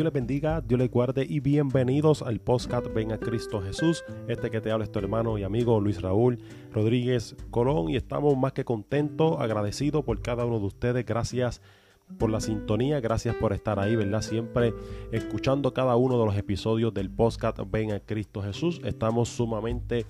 Dios les bendiga, Dios les guarde y bienvenidos al podcast Ven a Cristo Jesús. Este que te habla es tu hermano y amigo Luis Raúl Rodríguez Colón y estamos más que contentos, agradecidos por cada uno de ustedes. Gracias por la sintonía, gracias por estar ahí, ¿verdad? Siempre escuchando cada uno de los episodios del podcast Ven a Cristo Jesús. Estamos sumamente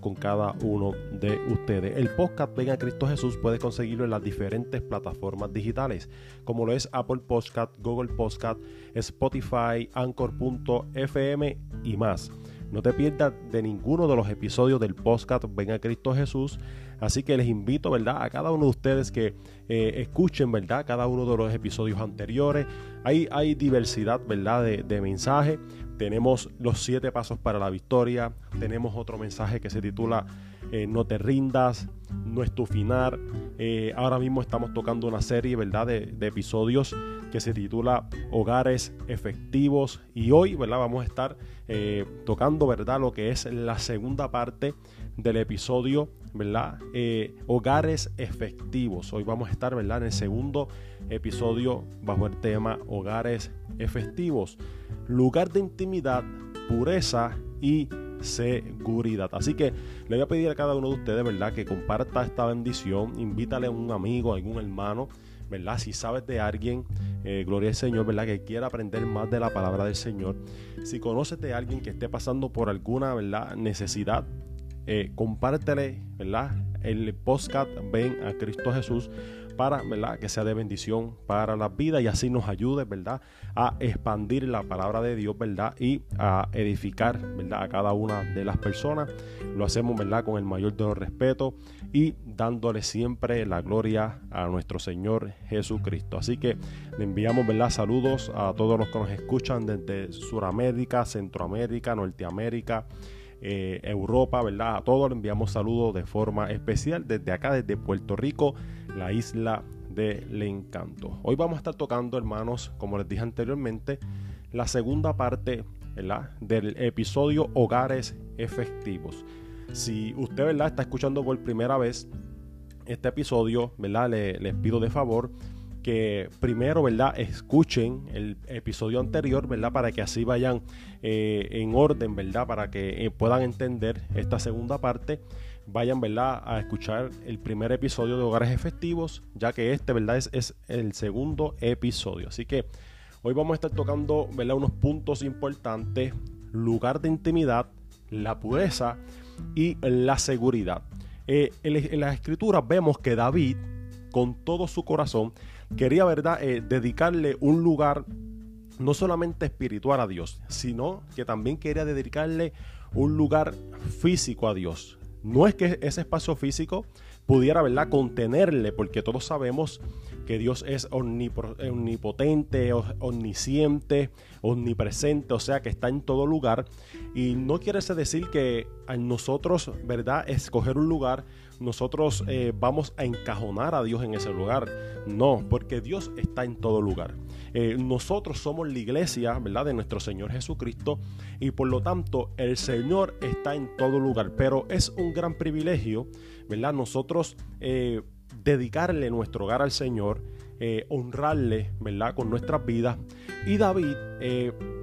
con cada uno de ustedes. El podcast Venga Cristo Jesús puede conseguirlo en las diferentes plataformas digitales, como lo es Apple Podcast, Google Podcast, Spotify, Anchor.fm y más. No te pierdas de ninguno de los episodios del podcast Venga Cristo Jesús. Así que les invito, ¿verdad? A cada uno de ustedes que eh, escuchen, ¿verdad? Cada uno de los episodios anteriores. Hay, hay diversidad, ¿verdad? De, de mensajes. Tenemos los siete pasos para la victoria. Tenemos otro mensaje que se titula eh, No te rindas, no es tu final. Eh, ahora mismo estamos tocando una serie ¿verdad? De, episodios que se titula Hogares Efectivos. Y hoy ¿verdad? vamos a estar eh, tocando ¿verdad? lo que es la segunda parte del episodio ¿verdad? hogares efectivos. Hoy vamos a estar ¿verdad? en el segundo episodio bajo el tema Hogares Efectivos lugar de intimidad, pureza y seguridad. Así que le voy a pedir a cada uno de ustedes, ¿verdad? Que comparta esta bendición, invítale a un amigo, a algún hermano, ¿verdad? Si sabes de alguien, eh, gloria al Señor, ¿verdad? Que quiera aprender más de la palabra del Señor. Si conoces de alguien que esté pasando por alguna, ¿verdad? Necesidad, eh, compártele, ¿verdad? El podcast Ven a Cristo Jesús para ¿verdad? que sea de bendición para la vida y así nos ayude ¿verdad? a expandir la palabra de Dios ¿verdad? y a edificar ¿verdad? a cada una de las personas. Lo hacemos ¿verdad? con el mayor de los respeto y dándole siempre la gloria a nuestro Señor Jesucristo. Así que le enviamos ¿verdad? saludos a todos los que nos escuchan desde Sudamérica, Centroamérica, Norteamérica. Eh, Europa, ¿verdad? A todos le enviamos saludos de forma especial desde acá, desde Puerto Rico, la isla del encanto. Hoy vamos a estar tocando, hermanos, como les dije anteriormente, la segunda parte ¿verdad? del episodio Hogares Efectivos. Si usted ¿verdad? está escuchando por primera vez este episodio, ¿verdad? Le, les pido de favor que primero, ¿verdad? Escuchen el episodio anterior, ¿verdad? Para que así vayan eh, en orden, ¿verdad? Para que eh, puedan entender esta segunda parte. Vayan, ¿verdad? A escuchar el primer episodio de Hogares Efectivos, ya que este, ¿verdad? Es, el segundo episodio. Así que hoy vamos a estar tocando, ¿verdad? Unos puntos importantes. Lugar de intimidad, la pureza y la seguridad. Eh, en, en las escrituras vemos que David, con todo su corazón, quería, ¿verdad?, eh, dedicarle un lugar no solamente espiritual a Dios, sino que también quería dedicarle un lugar físico a Dios. No es que ese espacio físico pudiera, ¿verdad?, contenerle, porque todos sabemos que Dios es omnipotente, omnisciente, omnipresente, o sea que está en todo lugar. Y no quiere decir que a nosotros, ¿verdad?, escoger un lugar, nosotros eh, vamos a encajonar a Dios en ese lugar. No, porque Dios está en todo lugar. Eh, nosotros somos la iglesia, ¿verdad?, de nuestro Señor Jesucristo y por lo tanto el Señor está en todo lugar. Pero es un gran privilegio, ¿verdad?, nosotros... Eh, dedicarle nuestro hogar al Señor, honrarle, ¿verdad? Con nuestras vidas. Y David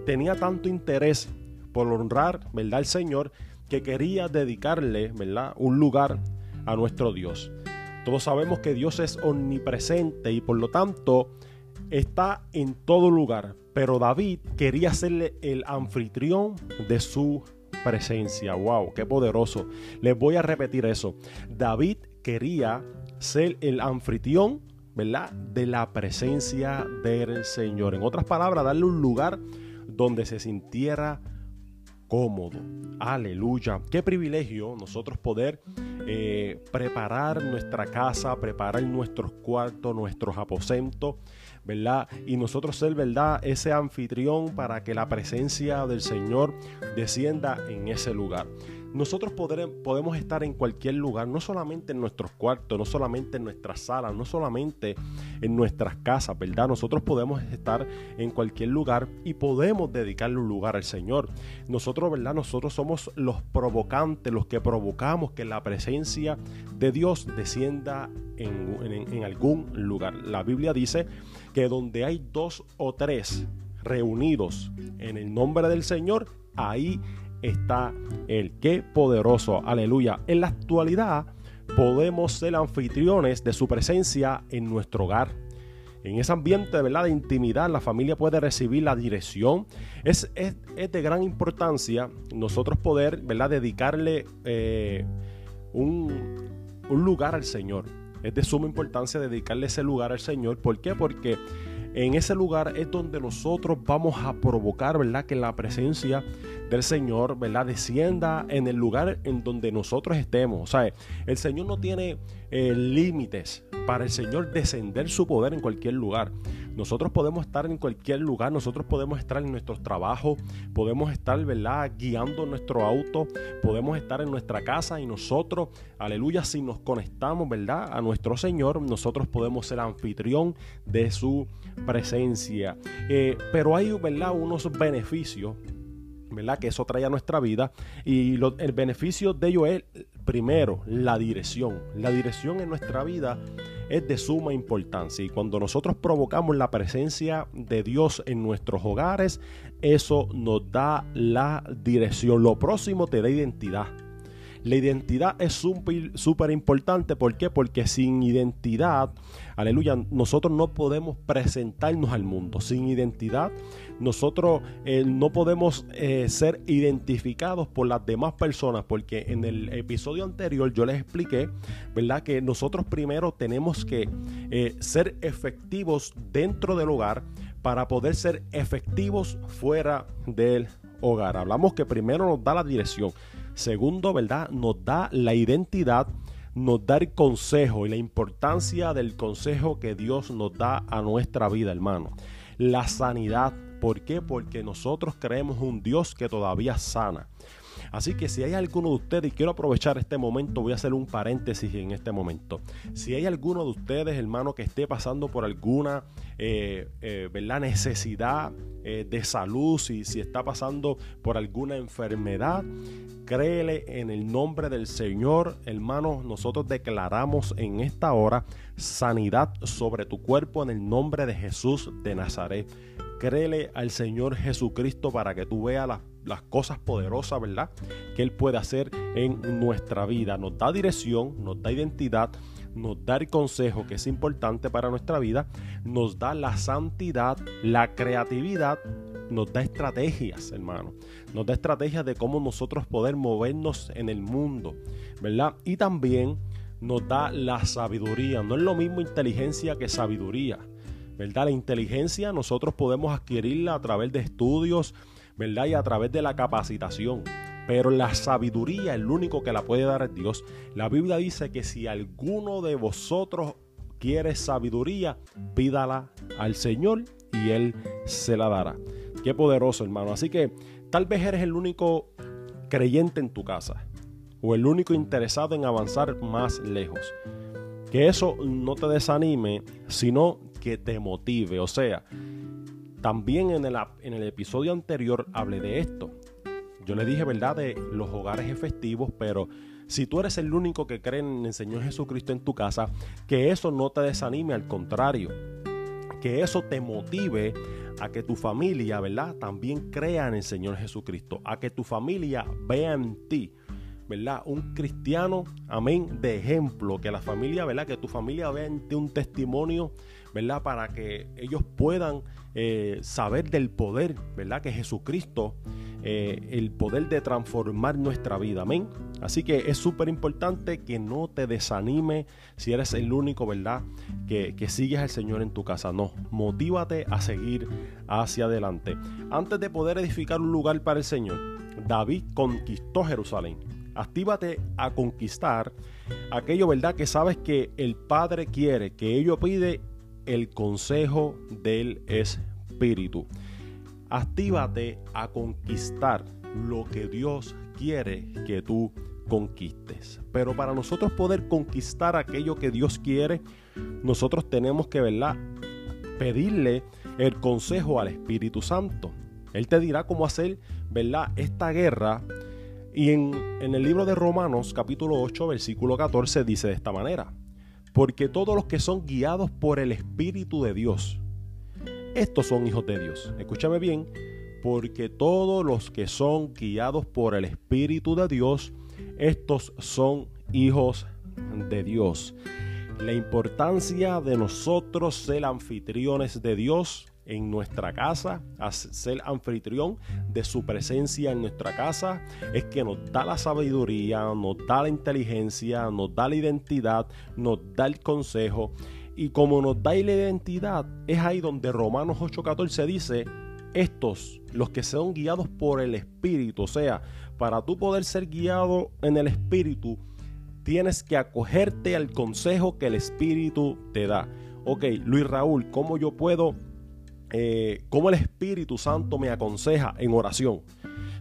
tenía tanto interés por honrar, ¿verdad? Al Señor que quería dedicarle, ¿verdad? Un lugar a nuestro Dios. Todos sabemos que Dios es omnipresente y por lo tanto está en todo lugar. Pero David quería serle el anfitrión de su presencia. ¡Wow! ¡Qué poderoso! Les voy a repetir eso. David quería ser el anfitrión, ¿verdad? De la presencia del Señor. En otras palabras, darle un lugar donde se sintiera cómodo. Aleluya. Qué privilegio nosotros poder eh, preparar nuestra casa, preparar nuestros cuartos, nuestros aposentos, ¿verdad? Y nosotros ser, ¿verdad? Ese anfitrión para que la presencia del Señor descienda en ese lugar. Nosotros podemos estar en cualquier lugar, no solamente en nuestros cuartos, no solamente en nuestras salas, no solamente en nuestras casas, ¿verdad? Nosotros podemos estar en cualquier lugar y podemos dedicarle un lugar al Señor. Nosotros, ¿verdad? Nosotros somos los provocantes, los que provocamos que la presencia de Dios descienda en, en algún lugar. La Biblia dice que donde hay dos o tres reunidos en el nombre del Señor, ahí está el Qué poderoso, aleluya. En la actualidad podemos ser anfitriones de su presencia en nuestro hogar. En ese ambiente ¿verdad? de intimidad, la familia puede recibir la dirección. Es, es, de gran importancia nosotros poder ¿verdad? dedicarle eh, un, un lugar al Señor. Es de suma importancia dedicarle ese lugar al Señor. ¿Por qué? Porque en ese lugar es donde nosotros vamos a provocar, ¿verdad? Que la presencia del Señor, ¿verdad? Descienda en el lugar en donde nosotros estemos. O sea, el Señor no tiene eh, límites para el Señor descender su poder en cualquier lugar. Nosotros podemos estar en cualquier lugar, nosotros podemos estar en nuestros trabajos, podemos estar, ¿verdad? Guiando nuestro auto, podemos estar en nuestra casa y nosotros, aleluya, si nos conectamos, ¿verdad? A nuestro Señor, nosotros podemos ser anfitrión de su presencia. Eh, pero hay, ¿verdad? Unos beneficios ¿verdad? Que eso trae a nuestra vida. Y el beneficio de ello es, primero, la dirección. La dirección en nuestra vida es de suma importancia. Y cuando nosotros provocamos la presencia de Dios en nuestros hogares, eso nos da la dirección. Lo próximo te da identidad. La identidad es súper importante. ¿Por qué? Porque sin identidad, aleluya, nosotros no podemos presentarnos al mundo. Sin identidad, nosotros eh, no podemos eh, ser identificados por las demás personas. Porque en el episodio anterior yo les expliqué, ¿verdad? Que nosotros primero tenemos que eh, ser efectivos dentro del hogar para poder ser efectivos fuera del hogar. Hablamos que primero nos da la dirección. Segundo, ¿verdad? Nos da la identidad, nos da el consejo y la importancia del consejo que Dios nos da a nuestra vida, hermano. La sanidad. ¿Por qué? Porque nosotros creemos un Dios que todavía sana. Así que si hay alguno de ustedes, y quiero aprovechar este momento, voy a hacer un paréntesis en este momento. Si hay alguno de ustedes, hermano, que esté pasando por alguna eh, eh, necesidad eh, de salud, si, si está pasando por alguna enfermedad, créele en el nombre del Señor, hermano. Nosotros declaramos en esta hora sanidad sobre tu cuerpo en el nombre de Jesús de Nazaret. Créele al Señor Jesucristo para que tú veas las las cosas poderosas, ¿verdad? Que Él puede hacer en nuestra vida. Nos da dirección, nos da identidad, nos da el consejo que es importante para nuestra vida, nos da la santidad, la creatividad, nos da estrategias, hermano. Nos da estrategias de cómo nosotros poder movernos en el mundo, ¿verdad? Y también nos da la sabiduría. No es lo mismo inteligencia que sabiduría. ¿verdad? La inteligencia nosotros podemos adquirirla a través de estudios, ¿verdad? Y a través de la capacitación. Pero la sabiduría, el único que la puede dar es Dios. La Biblia dice que si alguno de vosotros quiere sabiduría, pídala al Señor y Él se la dará. Qué poderoso, hermano. Así que tal vez eres el único creyente en tu casa o el único interesado en avanzar más lejos. Que eso no te desanime, sino que te motive. O sea, también en el, en el episodio anterior hablé de esto. Yo le dije, ¿verdad?, de los hogares efectivos, pero si tú eres el único que cree en el Señor Jesucristo en tu casa, que eso no te desanime, al contrario, que eso te motive a que tu familia, ¿verdad?, también crea en el Señor Jesucristo, a que tu familia vea en ti, ¿verdad? Un cristiano, amén, de ejemplo, que la familia, ¿verdad? Que tu familia vea en ti un testimonio, ¿verdad? Para que ellos puedan eh, saber del poder, ¿verdad? Que Jesucristo, eh, el poder de transformar nuestra vida, amén. Así que es súper importante que no te desanime si eres el único, ¿verdad? Que, que sigues al Señor en tu casa. No, motívate a seguir hacia adelante. Antes de poder edificar un lugar para el Señor, David conquistó Jerusalén. Actívate a conquistar aquello, ¿verdad? Que sabes que el Padre quiere, que ello pide el consejo del Espíritu. Actívate a conquistar lo que Dios quiere que tú conquistes. Pero para nosotros poder conquistar aquello que Dios quiere, nosotros tenemos que, ¿verdad? Pedirle el consejo al Espíritu Santo. Él te dirá cómo hacer, ¿verdad? Esta guerra. Y en, en el libro de Romanos capítulo 8, versículo 14 dice de esta manera porque todos los que son guiados por el Espíritu de Dios, estos son hijos de Dios. Escúchame bien, porque todos los que son guiados por el Espíritu de Dios, estos son hijos de Dios. La importancia de nosotros ser anfitriones de Dios en nuestra casa, ser anfitrión de su presencia en nuestra casa, es que nos da la sabiduría, nos da la inteligencia, nos da la identidad, nos da el consejo. Y como nos da identidad, es ahí donde Romanos 8:14 dice, estos, los que son guiados por el Espíritu, o sea, para tú poder ser guiado en el Espíritu, tienes que acogerte al consejo que el Espíritu te da. Ok, Luis Raúl, ¿cómo yo puedo, eh, cómo el Espíritu Santo me aconseja en oración?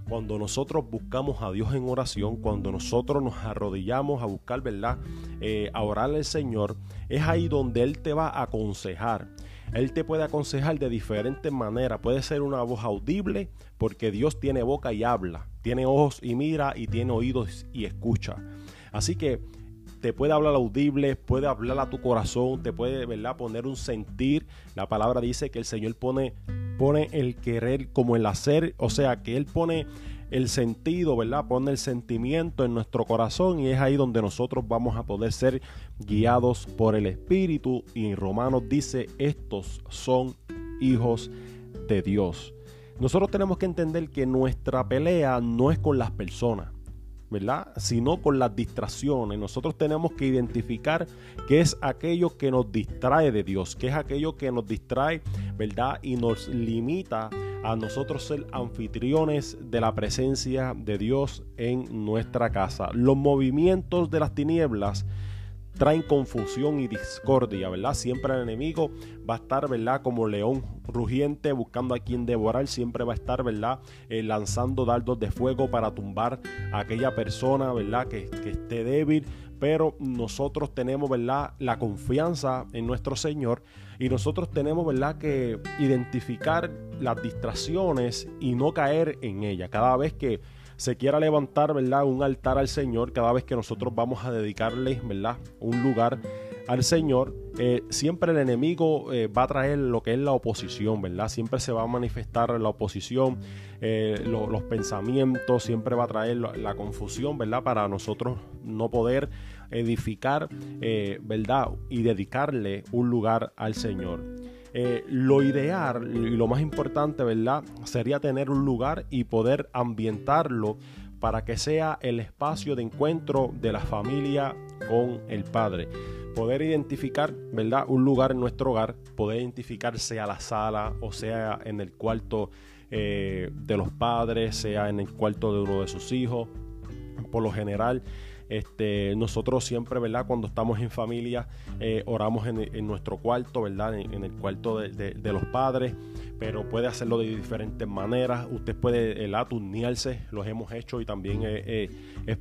Cuando nosotros buscamos a Dios en oración, cuando nosotros nos arrodillamos a buscar, ¿verdad? Eh, a orarle al Señor, es ahí donde Él te va a aconsejar. Él te puede aconsejar de diferentes maneras. Puede ser una voz audible, porque Dios tiene boca y habla, tiene ojos y mira, y tiene oídos y escucha. Así que te puede hablar audible, puede hablar a tu corazón, te puede ¿verdad? poner un sentir. La palabra dice que el Señor pone, pone el querer como el hacer, o sea, que Él pone el sentido, ¿verdad? Pone el sentimiento en nuestro corazón y es ahí donde nosotros vamos a poder ser guiados por el Espíritu. Y en Romanos dice, estos son hijos de Dios. Nosotros tenemos que entender que nuestra pelea no es con las personas. ¿Verdad? Sino con las distracciones. Nosotros tenemos que identificar qué es aquello que nos distrae de Dios, qué es aquello que nos distrae, ¿verdad? Y nos limita a nosotros ser anfitriones de la presencia de Dios en nuestra casa. Los movimientos de las tinieblas traen confusión y discordia, ¿verdad? Siempre el enemigo va a estar, ¿verdad? Como león rugiente buscando a quien devorar, siempre va a estar, ¿verdad? Eh, lanzando dardos de fuego para tumbar a aquella persona, ¿verdad? Que, que esté débil, pero nosotros tenemos, ¿verdad? La confianza en nuestro Señor y nosotros tenemos, ¿verdad? Que identificar las distracciones y no caer en ellas. Cada vez que se quiera levantar, ¿verdad? Un altar al Señor, cada vez que nosotros vamos a dedicarle, ¿verdad? Un lugar al Señor, eh, siempre el enemigo eh, va a traer lo que es la oposición, ¿verdad? Siempre se va a manifestar la oposición, eh, los pensamientos, siempre va a traer la, confusión, ¿verdad? Para nosotros no poder edificar, ¿verdad? Y dedicarle un lugar al Señor. Lo ideal y lo más importante, ¿verdad? Sería tener un lugar y poder ambientarlo para que sea el espacio de encuentro de la familia con el Padre poder identificar, ¿verdad? Un lugar en nuestro hogar, poder identificar sea la sala o sea en el cuarto eh, de los padres, sea en el cuarto de uno de sus hijos. Por lo general, este, nosotros siempre, ¿verdad? Cuando estamos en familia, eh, oramos en, nuestro cuarto, ¿verdad? En, el cuarto de, los padres, pero puede hacerlo de diferentes maneras. Usted puede el aturnearse, los hemos hecho y también es,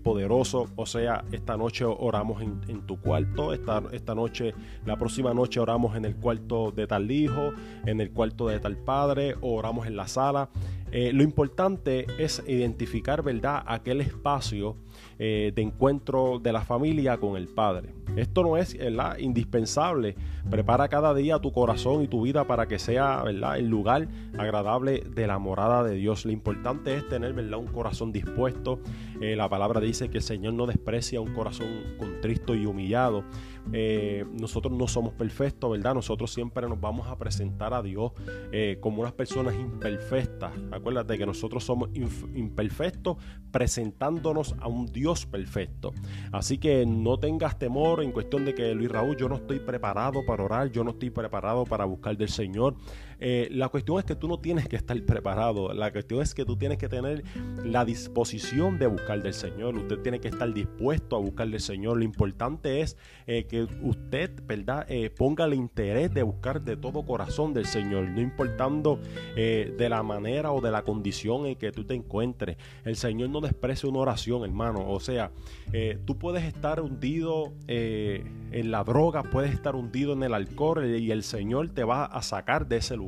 poderoso. O sea, esta noche oramos en, tu cuarto, esta, esta noche, la próxima noche oramos en el cuarto de tal hijo, en el cuarto de tal padre, o oramos en la sala. Eh, lo importante es identificar, ¿verdad?, aquel espacio eh, de encuentro de la familia con el Padre. Esto no es ¿verdad? indispensable. Prepara cada día tu corazón y tu vida para que sea ¿verdad? el lugar agradable de la morada de Dios. Lo importante es tener ¿verdad? un corazón dispuesto. Eh, la palabra dice que el Señor no desprecia un corazón contristo y humillado. Eh, nosotros no somos perfectos, ¿verdad? Nosotros siempre nos vamos a presentar a Dios eh, como unas personas imperfectas. Acuérdate que nosotros somos imperfectos presentándonos a un Dios perfecto. Así que no tengas temor en cuestión de que Luis Raúl, yo no estoy preparado para orar, yo no estoy preparado para buscar del Señor. Eh, la cuestión es que tú no tienes que estar preparado, la cuestión es que tú tienes que tener la disposición de buscar del Señor, usted tiene que estar dispuesto a buscar del Señor. Lo importante es que usted, ¿verdad?, eh, ponga el interés de buscar de todo corazón del Señor, no importando eh, de la manera o de la condición en que tú te encuentres. El Señor no desprecia una oración, hermano. O sea, eh, tú puedes estar hundido en la droga, puedes estar hundido en el alcohol y el Señor te va a sacar de ese lugar.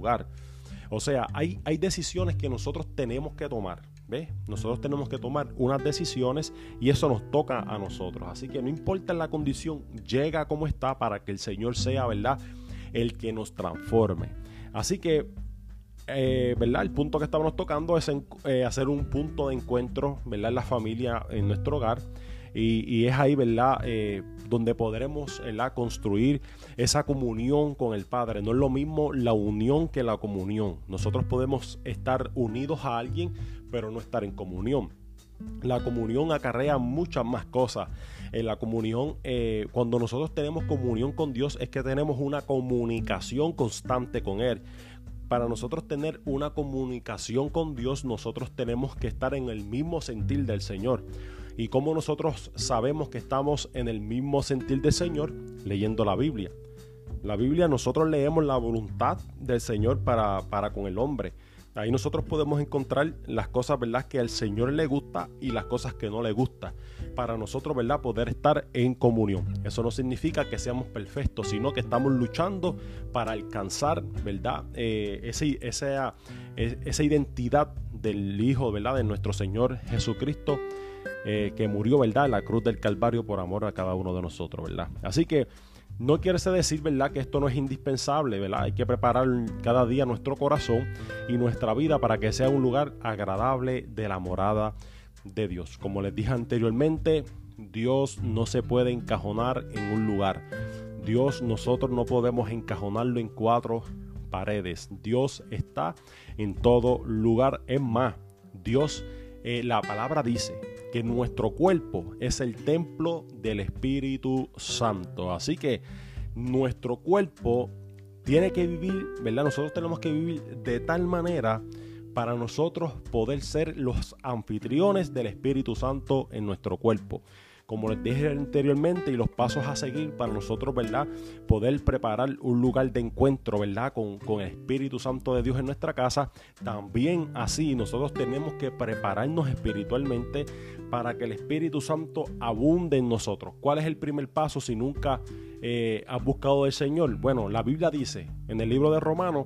O sea, hay, hay decisiones que nosotros tenemos que tomar. ¿Ves? Nosotros tenemos que tomar unas decisiones y eso nos toca a nosotros. Así que no importa la condición, llega como está para que el Señor sea, ¿verdad? El que nos transforme. Así que, eh, ¿verdad? El punto que estamos tocando es eh, hacer un punto de encuentro, ¿verdad? En la familia, en nuestro hogar. Y, es ahí, ¿verdad? Eh, donde podremos construir esa comunión con el Padre. No es lo mismo la unión que la comunión. Nosotros podemos estar unidos a alguien, pero no estar en comunión. La comunión acarrea muchas más cosas. En la comunión, eh, cuando nosotros tenemos comunión con Dios, es que tenemos una comunicación constante con Él. Para nosotros tener una comunicación con Dios, nosotros tenemos que estar en el mismo sentir del Señor. ¿Y cómo nosotros sabemos que estamos en el mismo sentir del Señor? Leyendo la Biblia. La Biblia nosotros leemos la voluntad del Señor para, para con el hombre. Ahí nosotros podemos encontrar las cosas, ¿verdad?, que al Señor le gusta y las cosas que no le gusta. Para nosotros, ¿verdad?, poder estar en comunión. Eso no significa que seamos perfectos, sino que estamos luchando para alcanzar, ¿verdad?, eh, esa, esa identidad del Hijo, ¿verdad?, de nuestro Señor Jesucristo. Eh, que murió, ¿verdad?, la cruz del Calvario por amor a cada uno de nosotros, ¿verdad? Así que no quiere decir, ¿verdad?, que esto no es indispensable, ¿verdad? Hay que preparar cada día nuestro corazón y nuestra vida para que sea un lugar agradable de la morada de Dios. Como les dije anteriormente, Dios no se puede encajonar en un lugar. Dios nosotros no podemos encajonarlo en cuatro paredes. Dios está en todo lugar. Es más, Dios, eh, la palabra dice que nuestro cuerpo es el templo del Espíritu Santo. Así que nuestro cuerpo tiene que vivir, ¿verdad? Nosotros tenemos que vivir de tal manera para nosotros poder ser los anfitriones del Espíritu Santo en nuestro cuerpo como les dije anteriormente, y los pasos a seguir para nosotros, ¿verdad? Poder preparar un lugar de encuentro, ¿verdad? Con, con el Espíritu Santo de Dios en nuestra casa. También así nosotros tenemos que prepararnos espiritualmente para que el Espíritu Santo abunde en nosotros. ¿Cuál es el primer paso si nunca eh, has buscado del Señor? Bueno, la Biblia dice en el libro de Romanos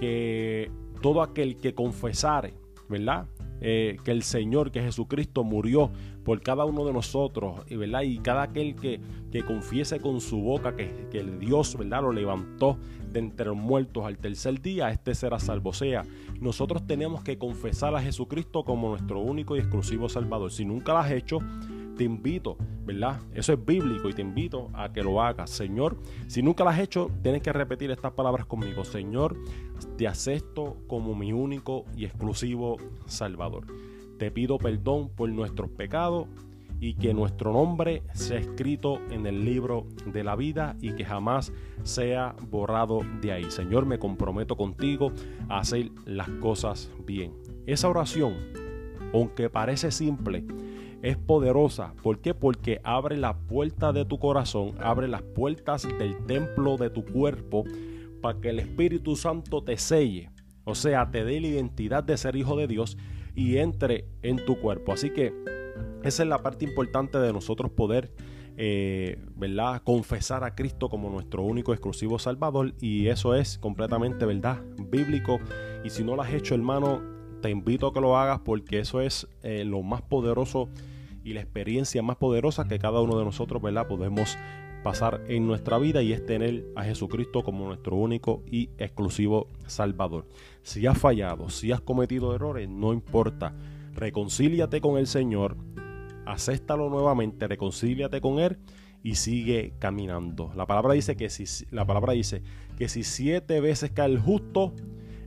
que todo aquel que confesare, ¿verdad? Eh, que el Señor, que Jesucristo murió por cada uno de nosotros, ¿verdad? y cada aquel que, que confiese con su boca que, que, el Dios ¿verdad? lo levantó de entre los muertos al tercer día, este será salvo. O sea, nosotros tenemos que confesar a Jesucristo como nuestro único y exclusivo Salvador. Si nunca lo has hecho, te invito, ¿verdad? Eso es bíblico y te invito a que lo hagas. Señor, si nunca lo has hecho, tienes que repetir estas palabras conmigo. Señor, te acepto como mi único y exclusivo Salvador. Te pido perdón por nuestros pecados y que nuestro nombre sea escrito en el libro de la vida y que jamás sea borrado de ahí. Señor, me comprometo contigo a hacer las cosas bien. Esa oración, aunque parece simple, es poderosa. ¿Por qué? Porque abre la puerta de tu corazón, abre las puertas del templo de tu cuerpo para que el Espíritu Santo te selle. O sea, te dé la identidad de ser hijo de Dios y entre en tu cuerpo. Así que esa es la parte importante de nosotros poder, eh, ¿verdad? Confesar a Cristo como nuestro único exclusivo Salvador. Y eso es completamente, ¿verdad? Bíblico. Y si no lo has hecho, hermano, te invito a que lo hagas porque eso es eh, lo más poderoso y la experiencia más poderosa que cada uno de nosotros, ¿verdad? Podemos pasar en nuestra vida y es tener a Jesucristo como nuestro único y exclusivo Salvador. Si has fallado, si has cometido errores, no importa. Reconcíliate con el Señor, acéptalo nuevamente, reconcíliate con Él y sigue caminando. La palabra dice que si, la palabra dice que si siete veces cae el justo,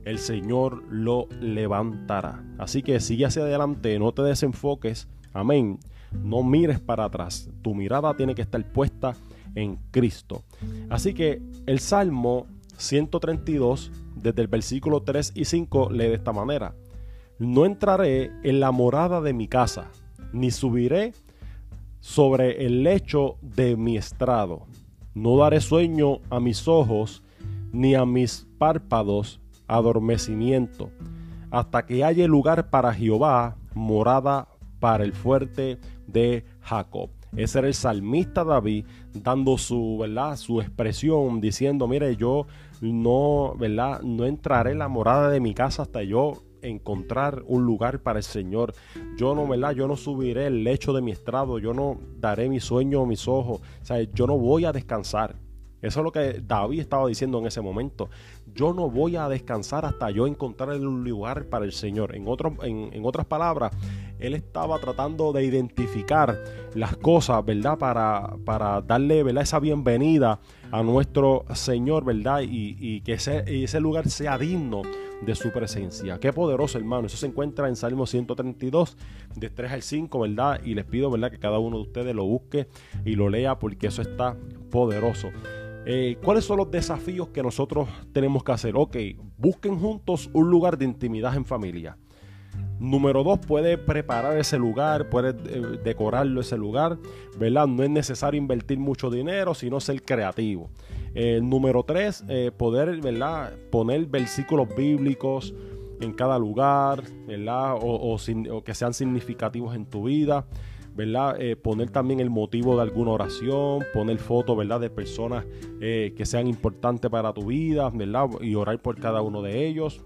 el Señor lo levantará. Así que sigue hacia adelante, no te desenfoques. Amén. No mires para atrás. Tu mirada tiene que estar puesta en Cristo. Así que el Salmo 132, desde el versículo 3 y 5, lee de esta manera. No entraré en la morada de mi casa, ni subiré sobre el lecho de mi estrado. No daré sueño a mis ojos, ni a mis párpados adormecimiento, hasta que haya lugar para Jehová, morada para el fuerte de Jacob. Ese era el salmista David dando su, ¿verdad? su expresión, diciendo, mire, yo no, ¿verdad? no entraré en la morada de mi casa hasta yo encontrar un lugar para el Señor. Yo no, ¿verdad? Yo no subiré el lecho de mi estrado, yo no daré mi sueño a mis ojos, o sea, yo no voy a descansar Eso es lo que David estaba diciendo en ese momento. Yo no voy a descansar hasta yo encontrar un lugar para el Señor. En, en, otras palabras, él estaba tratando de identificar las cosas, ¿verdad? Para, para darle, ¿verdad? Esa bienvenida a nuestro Señor, ¿verdad? Y, que ese, ese lugar sea digno de su presencia. Qué poderoso, hermano. Eso se encuentra en Salmo 132, de 3 al 5, ¿verdad? Y les pido, ¿verdad? Que cada uno de ustedes lo busque y lo lea porque eso está poderoso. Eh, ¿Cuáles son los desafíos que nosotros tenemos que hacer? Ok, busquen juntos un lugar de intimidad en familia. Número dos, puede preparar ese lugar, puede eh, decorarlo ese lugar, ¿verdad? No es necesario invertir mucho dinero, sino ser creativo. Eh, número tres, poder, ¿verdad? Poner versículos bíblicos en cada lugar, ¿verdad? o que sean significativos en tu vida. ¿Verdad? Eh, poner también el motivo de alguna oración, poner fotos, ¿verdad? De personas eh, que sean importantes para tu vida, ¿verdad? Y orar por cada uno de ellos.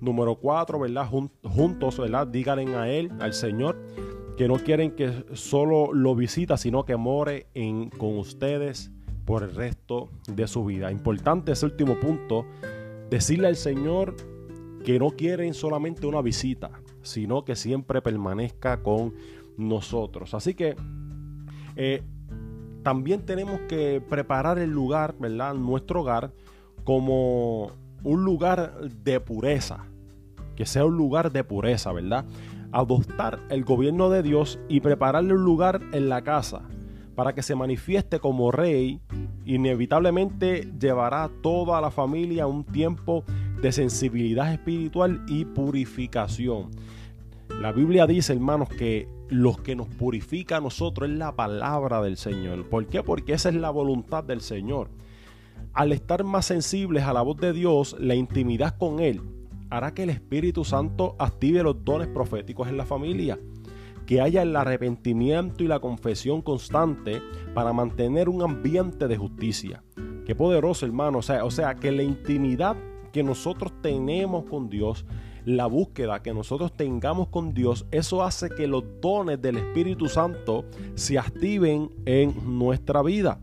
Número cuatro, ¿verdad? juntos, ¿verdad? Díganle a Él, al Señor, que no quieren que solo lo visita, sino que more en, con ustedes por el resto de su vida. Importante ese último punto, decirle al Señor que no quieren solamente una visita, sino que siempre permanezca con nosotros. Así que eh, también tenemos que preparar el lugar, ¿verdad? Nuestro hogar como un lugar de pureza. Que sea un lugar de pureza, ¿verdad? Adoptar el gobierno de Dios y prepararle un lugar en la casa para que se manifieste como rey, inevitablemente llevará a toda la familia un tiempo de sensibilidad espiritual y purificación. La Biblia dice, hermanos, que los que nos purifica a nosotros es la palabra del Señor. ¿Por qué? Porque esa es la voluntad del Señor. Al estar más sensibles a la voz de Dios, la intimidad con Él hará que el Espíritu Santo active los dones proféticos en la familia. Que haya el arrepentimiento y la confesión constante para mantener un ambiente de justicia. Qué poderoso, hermano. O sea, o sea que la intimidad que nosotros tenemos con Dios la búsqueda que nosotros tengamos con Dios, eso hace que los dones del Espíritu Santo se activen en nuestra vida.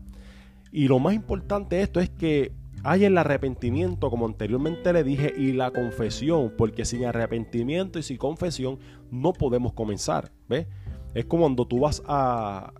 Y lo más importante de esto es que haya el arrepentimiento, como anteriormente le dije, y la confesión, porque sin arrepentimiento y sin confesión no podemos comenzar. ¿Ves? Es como cuando tú vas a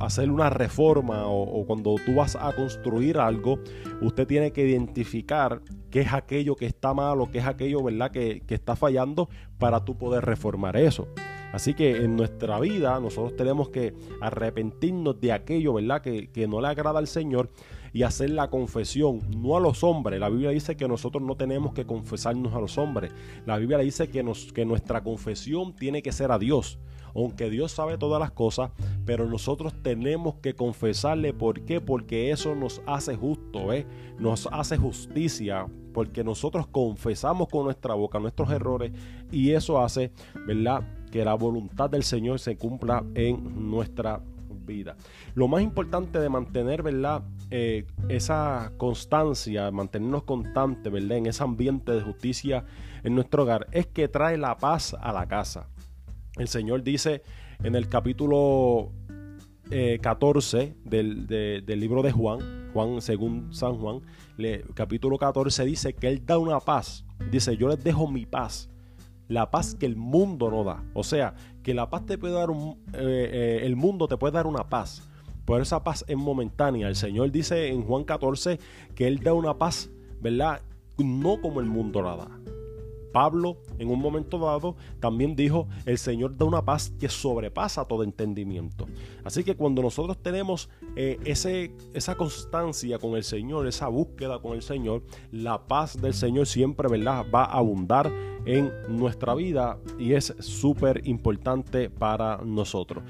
hacer una reforma o, cuando tú vas a construir algo, usted tiene que identificar qué es aquello que está malo, qué es aquello ¿verdad? Que, está fallando para tú poder reformar eso. Así que en nuestra vida nosotros tenemos que arrepentirnos de aquello ¿verdad? Que, que no le agrada al Señor y hacer la confesión, no a los hombres. La Biblia dice que nosotros no tenemos que confesarnos a los hombres. La Biblia dice que, nos, que nuestra confesión tiene que ser a Dios aunque Dios sabe todas las cosas, pero nosotros tenemos que confesarle. ¿Por qué? Porque eso nos hace justo, ¿eh? nos hace justicia, porque nosotros confesamos con nuestra boca nuestros errores y eso hace, ¿verdad? Que la voluntad del Señor se cumpla en nuestra vida. Lo más importante de mantener, ¿verdad? Eh, esa constancia, mantenernos constantes, ¿verdad? En ese ambiente de justicia en nuestro hogar, es que trae la paz a la casa. El Señor dice en el capítulo 14 eh, del, libro de Juan, Juan según San Juan, capítulo 14 dice que Él da una paz. Dice, yo les dejo mi paz, la paz que el mundo no da. O sea, que la paz te puede dar eh, eh, el mundo te puede dar una paz, pero esa paz es momentánea. El Señor dice en Juan 14 que Él da una paz, ¿verdad? No como el mundo la da. Pablo en un momento dado también dijo, el Señor da una paz que sobrepasa todo entendimiento. Así que cuando nosotros tenemos eh, ese, esa constancia con el Señor, esa búsqueda con el Señor, la paz del Señor siempre ¿verdad? va a abundar en nuestra vida y es súper importante para nosotros.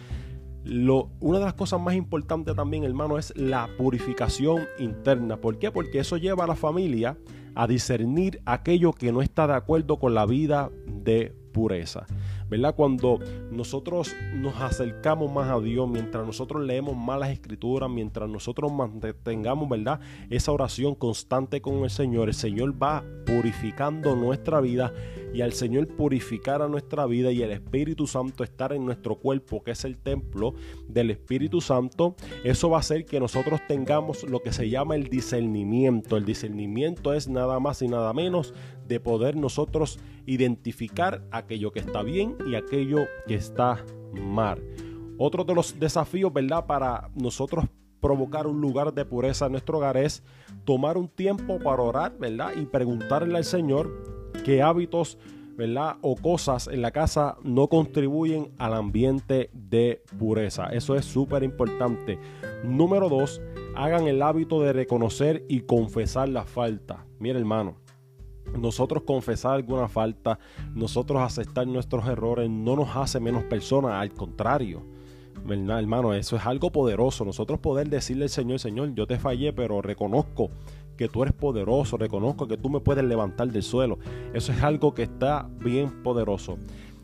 Lo, una de las cosas más importantes también, hermano, es la purificación interna. ¿Por qué? Porque eso lleva a la familia a discernir aquello que no está de acuerdo con la vida de pureza. ¿Verdad? Cuando nosotros nos acercamos más a Dios, mientras nosotros leemos más las escrituras, mientras nosotros mantengamos, ¿verdad? Esa oración constante con el Señor, el Señor va purificando nuestra vida y al Señor purificar a nuestra vida y el Espíritu Santo estar en nuestro cuerpo, que es el templo del Espíritu Santo, eso va a hacer que nosotros tengamos lo que se llama el discernimiento. El discernimiento es nada más y nada menos de poder nosotros identificar aquello que está bien y aquello que está mal. Otro de los desafíos, ¿verdad? Para nosotros provocar un lugar de pureza en nuestro hogar es tomar un tiempo para orar, ¿verdad? Y preguntarle al Señor qué hábitos, ¿verdad? O cosas en la casa no contribuyen al ambiente de pureza. Eso es súper importante. Número dos, hagan el hábito de reconocer y confesar la falta. Mira, hermano. Nosotros confesar alguna falta, nosotros aceptar nuestros errores no nos hace menos personas, al contrario ¿verdad, hermano? Eso es algo poderoso. Nosotros poder decirle al Señor, Señor, yo te fallé, pero reconozco que tú eres poderoso, reconozco que tú me puedes levantar del suelo. Eso es algo que está bien poderoso.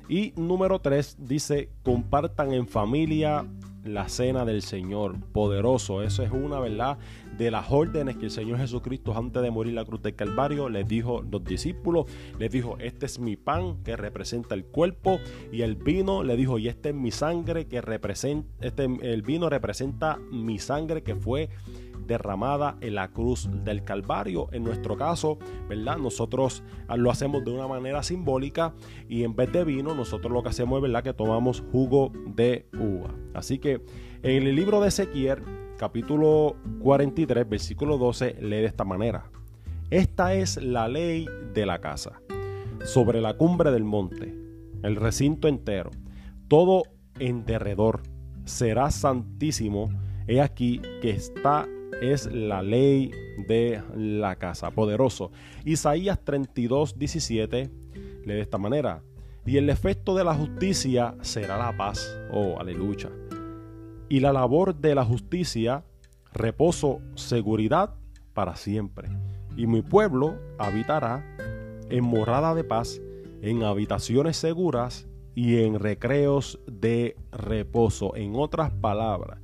Y número tres dice, compartan en familia la cena del Señor. Poderoso. Eso es una verdad de las órdenes que el Señor Jesucristo antes de morir la cruz del Calvario les dijo a los discípulos. Les dijo, este es mi pan que representa el cuerpo. Y el vino le dijo, y este es mi sangre que representa, este, el vino representa mi sangre que fue derramada en la cruz del Calvario. En nuestro caso, ¿verdad? Nosotros lo hacemos de una manera simbólica y en vez de vino, nosotros lo que hacemos es, ¿verdad? Que tomamos jugo de uva. Así que en el libro de Ezequiel, capítulo 43, versículo 12, lee de esta manera. Esta es la ley de la casa. Sobre la cumbre del monte, el recinto entero, todo en derredor será santísimo. He aquí que está es la ley de la casa. Poderoso. Isaías 32, 17 lee de esta manera. Y el efecto de la justicia será la paz. Oh, aleluya. Y la labor de la justicia, reposo, seguridad para siempre. Y mi pueblo habitará en morada de paz, en habitaciones seguras y en recreos de reposo. En otras palabras,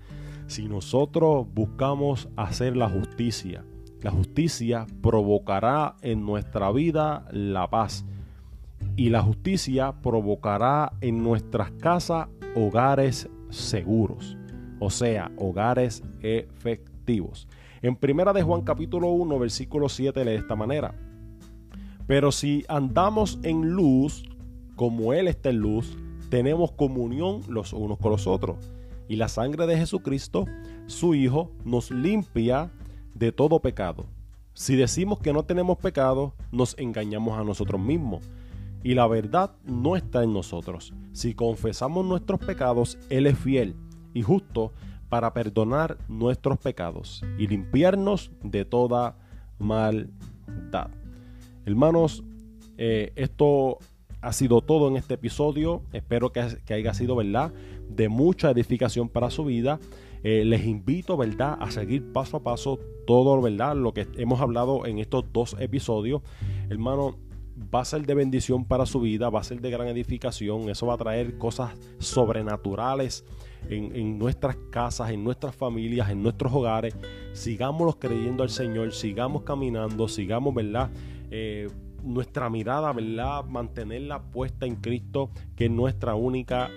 si nosotros buscamos hacer la justicia, la justicia provocará en nuestra vida la paz. Y la justicia provocará en nuestras casas hogares seguros, o sea, hogares efectivos. En primera de Juan capítulo 1, versículo 7 lee de esta manera. Pero si andamos en luz, como Él está en luz, tenemos comunión los unos con los otros y la sangre de Jesucristo, su Hijo, nos limpia de todo pecado. Si decimos que no tenemos pecado, nos engañamos a nosotros mismos. Y la verdad no está en nosotros. Si confesamos nuestros pecados, Él es fiel y justo para perdonar nuestros pecados y limpiarnos de toda maldad. Hermanos, eh, esto ha sido todo en este episodio. Espero que, haya sido, ¿verdad? De mucha edificación para su vida. Eh, les invito, ¿verdad? A seguir paso a paso todo, ¿verdad? Lo que hemos hablado en estos dos episodios. Hermano, va a ser de bendición para su vida, va a ser de gran edificación. Eso va a traer cosas sobrenaturales en, en nuestras casas, en nuestras familias, en nuestros hogares. Sigámoslos creyendo al Señor, sigamos caminando, sigamos, ¿verdad? Eh, nuestra mirada, ¿verdad? Mantenerla puesta en Cristo, que es nuestra única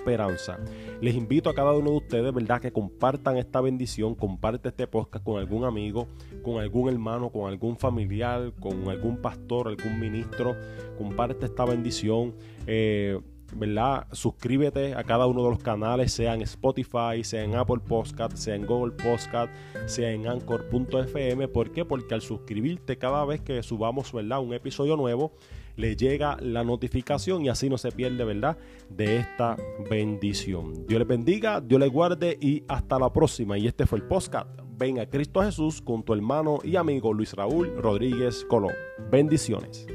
esperanza. Les invito a cada uno de ustedes, ¿verdad? Que compartan esta bendición, comparte este podcast con algún amigo, con algún hermano, con algún familiar, con algún pastor, algún ministro. Comparte esta bendición. Eh, ¿verdad? Suscríbete a cada uno de los canales, sea en Spotify, sea en Apple Podcast, sea en Google Podcast, sea en Anchor.fm. ¿Por qué? Porque al suscribirte cada vez que subamos, ¿verdad? Un episodio nuevo, le llega la notificación y así no se pierde, ¿verdad? De esta bendición. Dios les bendiga, Dios les guarde y hasta la próxima. Y este fue el podcast. Ven a Cristo Jesús con tu hermano y amigo Luis Raúl Rodríguez Colón. Bendiciones.